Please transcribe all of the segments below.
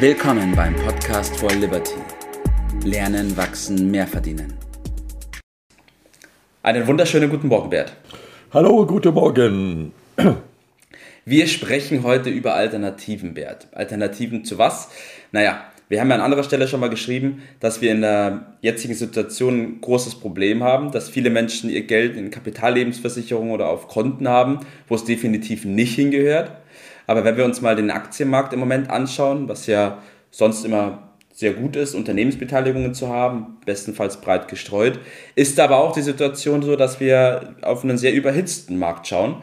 Willkommen beim Podcast for Liberty. Lernen, wachsen, mehr verdienen. Einen wunderschönen guten Morgen, Bert. Hallo, guten Morgen. Wir sprechen heute über Alternativen, Bert. Alternativen zu was? Naja, wir haben ja an anderer Stelle schon mal geschrieben, dass wir in der jetzigen Situation ein großes Problem haben, dass viele Menschen ihr Geld in Kapitallebensversicherungen oder auf Konten haben, wo es definitiv nicht hingehört. Aber wenn wir uns mal den Aktienmarkt im Moment anschauen, was ja sonst immer sehr gut ist, Unternehmensbeteiligungen zu haben, bestenfalls breit gestreut, ist aber auch die Situation so, dass wir auf einen sehr überhitzten Markt schauen.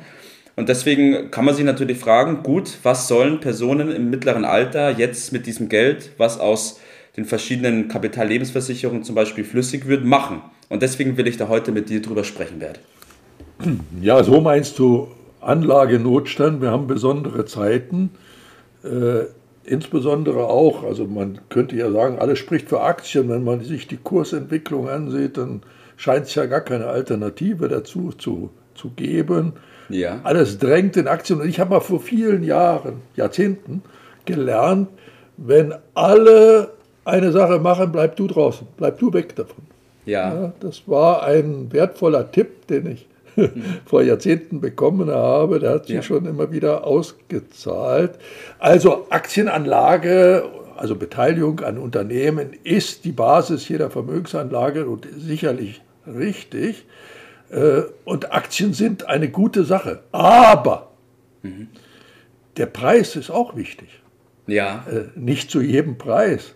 Und deswegen kann man sich natürlich fragen, gut, was sollen Personen im mittleren Alter jetzt mit diesem Geld, was aus den verschiedenen Kapitallebensversicherungen zum Beispiel flüssig wird, machen? Und deswegen will ich da heute mit dir drüber sprechen werden. Ja, so meinst du Anlagenotstand. Wir haben besondere Zeiten. Äh, insbesondere auch, also man könnte ja sagen, alles spricht für Aktien. Wenn man sich die Kursentwicklung ansieht, dann scheint es ja gar keine Alternative dazu zu, zu geben. Ja. Alles drängt in Aktien. Und ich habe mal vor vielen Jahren, Jahrzehnten gelernt, wenn alle eine Sache machen, bleib du draußen, bleib du weg davon. Ja. ja das war ein wertvoller Tipp, den ich vor Jahrzehnten bekommen habe. Der hat sich ja. schon immer wieder ausgezahlt. Also Aktienanlage, also Beteiligung an Unternehmen ist die Basis jeder Vermögensanlage und sicherlich richtig. Äh, und Aktien sind eine gute Sache. Aber mhm. der Preis ist auch wichtig. Ja. Äh, nicht zu jedem Preis.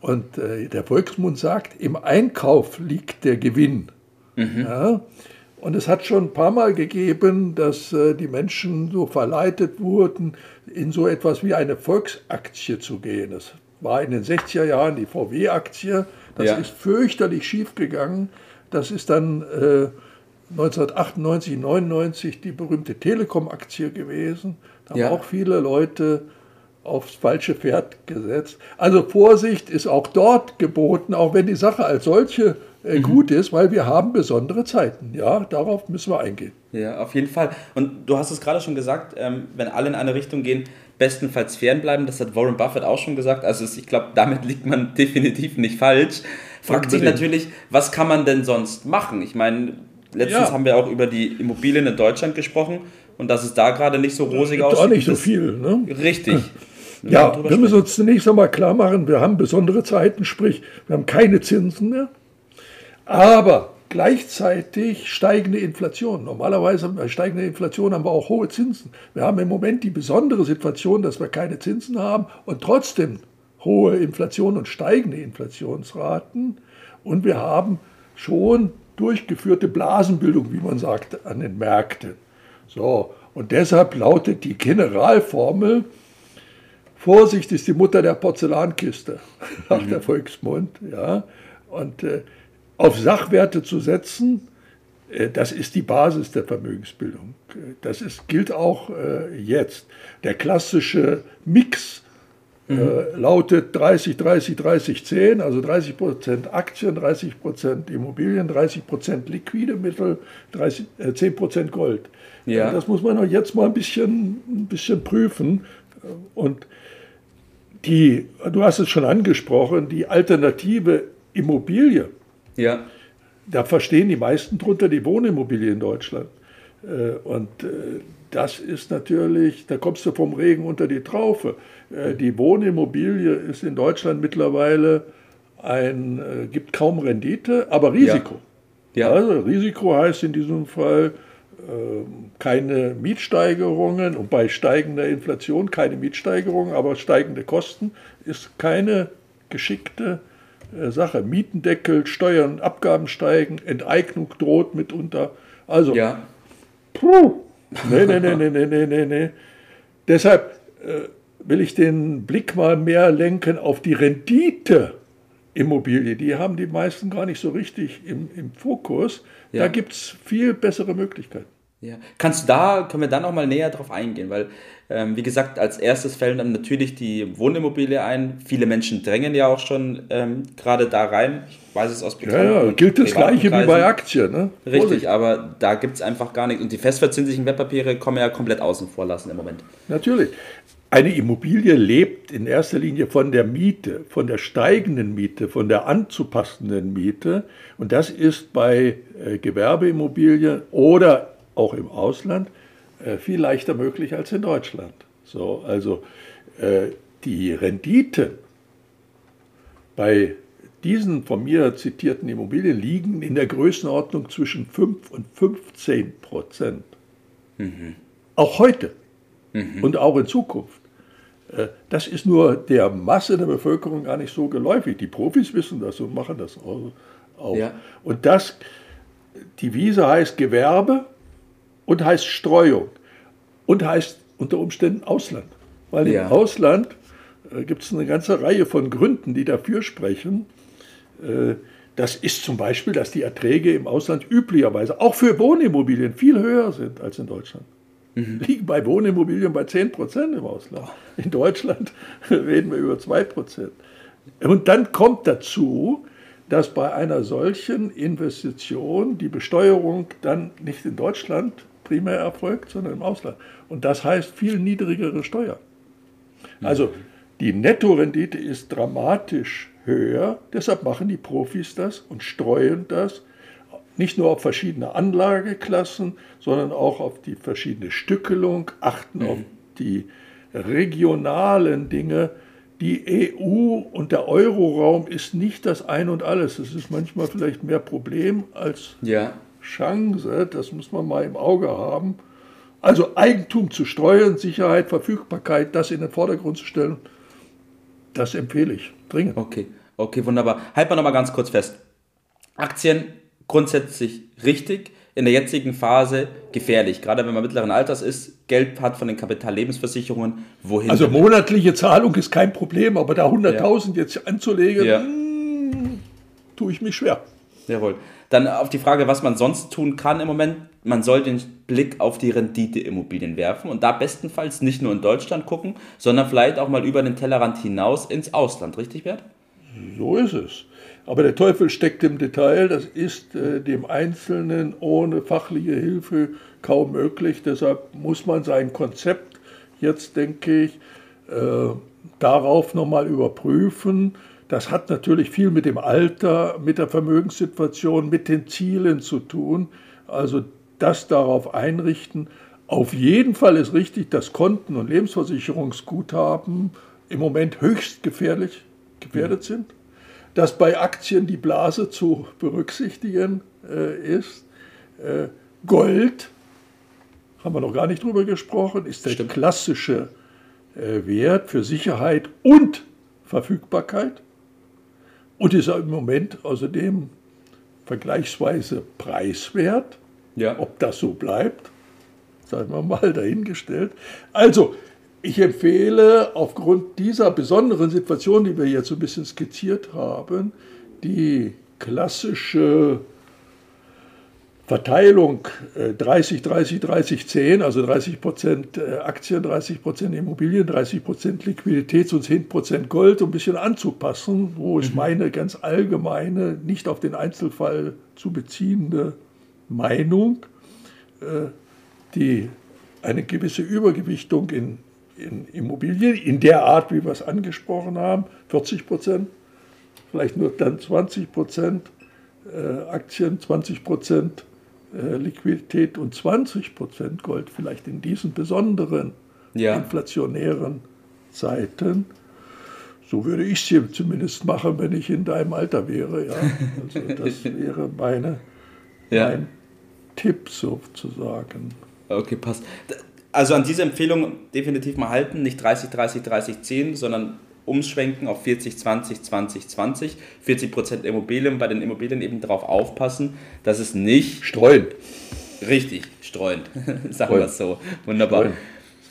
Und äh, der Volksmund sagt, im Einkauf liegt der Gewinn. Mhm. Ja? Und es hat schon ein paar Mal gegeben, dass die Menschen so verleitet wurden, in so etwas wie eine Volksaktie zu gehen. Das war in den 60er Jahren die VW-Aktie. Das ja. ist fürchterlich schief gegangen. Das ist dann äh, 1998, 99 die berühmte Telekom-Aktie gewesen. Da ja. haben auch viele Leute aufs falsche Pferd gesetzt. Also Vorsicht ist auch dort geboten, auch wenn die Sache als solche äh, mhm. gut ist, weil wir haben besondere Zeiten. Ja, darauf müssen wir eingehen. Ja, auf jeden Fall. Und du hast es gerade schon gesagt, ähm, wenn alle in eine Richtung gehen, bestenfalls fernbleiben. Das hat Warren Buffett auch schon gesagt. Also ich glaube, damit liegt man definitiv nicht falsch. Fragt sich natürlich, was kann man denn sonst machen? Ich meine, Letztens ja. haben wir auch über die Immobilien in Deutschland gesprochen und dass es da gerade nicht so rosig aussieht. Auch nicht so viel, ne? Richtig. Ja, wir müssen uns zunächst einmal klar machen, wir haben besondere Zeiten, sprich, wir haben keine Zinsen mehr, aber gleichzeitig steigende Inflation. Normalerweise bei steigender Inflation haben wir auch hohe Zinsen. Wir haben im Moment die besondere Situation, dass wir keine Zinsen haben und trotzdem hohe Inflation und steigende Inflationsraten. Und wir haben schon durchgeführte Blasenbildung, wie man sagt, an den Märkten. So, und deshalb lautet die Generalformel, Vorsicht ist die Mutter der Porzellankiste, sagt mhm. der Volksmund. Ja. Und äh, auf Sachwerte zu setzen, äh, das ist die Basis der Vermögensbildung. Das ist, gilt auch äh, jetzt. Der klassische Mix mhm. äh, lautet 30, 30, 30, 10, also 30 Prozent Aktien, 30 Prozent Immobilien, 30 Prozent liquide Mittel, 30, äh, 10 Prozent Gold. Ja. Äh, das muss man auch jetzt mal ein bisschen, ein bisschen prüfen. Und die, du hast es schon angesprochen, die alternative Immobilie. Ja. Da verstehen die meisten drunter die Wohnimmobilie in Deutschland. Äh, und äh, das ist natürlich, da kommst du vom Regen unter die Traufe. Äh, die Wohnimmobilie ist in Deutschland mittlerweile ein, gibt kaum Rendite, aber Risiko. Ja. ja. Also Risiko heißt in diesem Fall keine Mietsteigerungen und bei steigender Inflation keine Mietsteigerungen, aber steigende Kosten ist keine geschickte Sache. Mietendeckel, Steuern, Abgaben steigen, Enteignung droht mitunter. Also ja. Puh. Nee, nee, nee, nee, nee, nee, nee, nee. Deshalb äh, will ich den Blick mal mehr lenken auf die Rendite. Immobilie, die haben die meisten gar nicht so richtig im, im Fokus. Ja. Da gibt es viel bessere Möglichkeiten. Ja. Kannst du da, können wir dann noch mal näher drauf eingehen, weil, ähm, wie gesagt, als erstes fällt dann natürlich die Wohnimmobilie ein. Viele Menschen drängen ja auch schon ähm, gerade da rein. Ich weiß es aus Bekannten. Ja, ja, gilt das Gleiche wie bei Aktien. Ne? Richtig, Vorsicht. aber da gibt es einfach gar nichts. Und die festverzinslichen Wertpapiere kommen ja komplett außen vor lassen im Moment. Natürlich. eine Immobilie lebt in erster Linie von der Miete, von der steigenden Miete, von der anzupassenden Miete. Und das ist bei äh, Gewerbeimmobilien oder auch im Ausland äh, viel leichter möglich als in Deutschland. So, also äh, die Renditen bei diesen von mir zitierten Immobilien liegen in der Größenordnung zwischen 5 und 15 Prozent. Mhm. Auch heute mhm. und auch in Zukunft. Äh, das ist nur der Masse der Bevölkerung gar nicht so geläufig. Die Profis wissen das und machen das auch. Ja. Und das, die Wiese heißt Gewerbe und heißt Streuung und heißt unter Umständen Ausland. Weil ja. im Ausland äh, gibt es eine ganze Reihe von Gründen, die dafür sprechen. Äh, das ist zum Beispiel, dass die Erträge im Ausland üblicherweise auch für Wohnimmobilien viel höher sind als in Deutschland. Mhm. Liegen bei Wohnimmobilien bei 10 Prozent im Ausland. In Deutschland reden wir über 2 Prozent. Und dann kommt dazu, dass bei einer solchen Investition die Besteuerung dann nicht in Deutschland primär erfolgt, sondern im Ausland. Und das heißt viel niedrigere Steuern. Also die Nettorendite ist dramatisch höher, deshalb machen die Profis das und streuen das nicht nur auf verschiedene Anlageklassen, sondern auch auf die verschiedene Stückelung, achten mhm. auf die regionalen Dinge. Die EU und der Euroraum ist nicht das Ein und Alles. Es ist manchmal vielleicht mehr Problem als ja. Chance. Das muss man mal im Auge haben. Also Eigentum zu steuern, Sicherheit, Verfügbarkeit, das in den Vordergrund zu stellen, das empfehle ich dringend. Okay, okay, wunderbar. Halten wir nochmal ganz kurz fest. Aktien grundsätzlich richtig, in der jetzigen Phase gefährlich. Gerade wenn man mittleren Alters ist, Geld hat von den Kapitallebensversicherungen, wohin? Also monatliche Zahlung ist kein Problem, aber da 100.000 ja. jetzt anzulegen, ja. mh, hm, tue ich mich schwer. Jawohl. Dann auf die Frage, was man sonst tun kann im Moment. Man soll den Blick auf die Renditeimmobilien werfen und da bestenfalls nicht nur in Deutschland gucken, sondern vielleicht auch mal über den Tellerrand hinaus ins Ausland. Richtig, Bert? So ist es. Aber der Teufel steckt im Detail. Das ist äh, dem Einzelnen ohne fachliche Hilfe kaum möglich. Deshalb muss man sein Konzept jetzt, denke ich, äh, darauf nochmal überprüfen. Das hat natürlich viel mit dem Alter, mit der Vermögenssituation, mit den Zielen zu tun. Also das darauf einrichten. Auf jeden Fall ist richtig, dass Konten und Lebensversicherungsguthaben im Moment höchst gefährlich gefährdet sind dass bei Aktien die Blase zu berücksichtigen äh, ist. Äh, Gold, haben wir noch gar nicht drüber gesprochen, ist der Stimmt. klassische äh, Wert für Sicherheit und Verfügbarkeit und ist im Moment außerdem vergleichsweise preiswert. Ja. Ob das so bleibt, seien wir mal dahingestellt. Also, ich empfehle aufgrund dieser besonderen Situation, die wir jetzt so ein bisschen skizziert haben, die klassische Verteilung 30, 30, 30, 10, also 30 Prozent äh, Aktien, 30 Prozent Immobilien, 30 Prozent Liquidität und 10 Prozent Gold ein bisschen anzupassen, wo ist mhm. meine ganz allgemeine, nicht auf den Einzelfall zu beziehende Meinung, äh, die eine gewisse Übergewichtung in in Immobilien in der Art, wie wir es angesprochen haben, 40 Prozent, vielleicht nur dann 20 Prozent äh, Aktien, 20 Prozent Liquidität und 20 Prozent Gold, vielleicht in diesen besonderen ja. inflationären Zeiten. So würde ich es zumindest machen, wenn ich in deinem Alter wäre. Ja. Also das wäre meine, ja. mein Tipp sozusagen. Okay, passt. Also an diese Empfehlung definitiv mal halten, nicht 30, 30, 30, 10, sondern umschwenken auf 40, 20, 20, 20. 40 Prozent Immobilien, bei den Immobilien eben darauf aufpassen, dass es nicht... Streuen. Richtig, streuen. Sagen wir es so. Wunderbar. Streuen.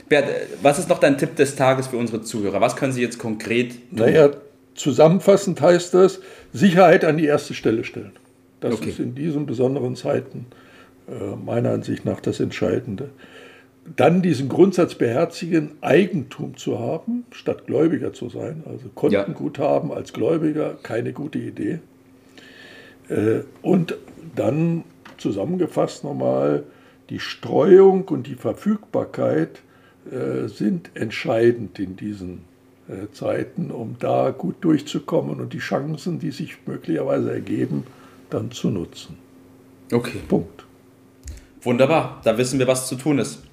Bert, was ist noch dein Tipp des Tages für unsere Zuhörer? Was können sie jetzt konkret tun? Naja, zusammenfassend heißt das, Sicherheit an die erste Stelle stellen. Das okay. ist in diesen besonderen Zeiten äh, meiner Ansicht nach das Entscheidende dann diesen Grundsatz beherzigen, Eigentum zu haben, statt Gläubiger zu sein. Also Kontenguthaben ja. als Gläubiger, keine gute Idee. Äh, und dann zusammengefasst nochmal die Streuung und die Verfügbarkeit äh, sind entscheidend in diesen äh, Zeiten, um da gut durchzukommen und die Chancen, die sich möglicherweise ergeben, dann zu nutzen. Okay. Punkt. Wunderbar, da wissen wir, was zu tun ist.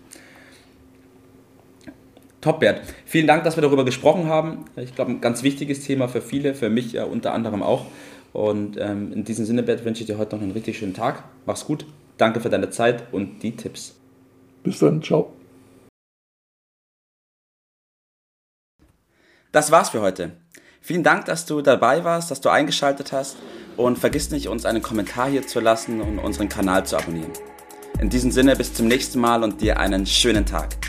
Top, Bert. Vielen Dank, dass wir darüber gesprochen haben. Ich glaube, ein ganz wichtiges Thema für viele, für mich ja unter anderem auch. Und ähm, in diesem Sinne, Bert, wünsche ich dir heute noch einen richtig schönen Tag. Mach's gut. Danke für deine Zeit und die Tipps. Bis dann, ciao. Das war's für heute. Vielen Dank, dass du dabei warst, dass du eingeschaltet hast und vergiss nicht, uns einen Kommentar hier zu lassen und unseren Kanal zu abonnieren. In diesem Sinne, bis zum nächsten Mal und dir einen schönen Tag.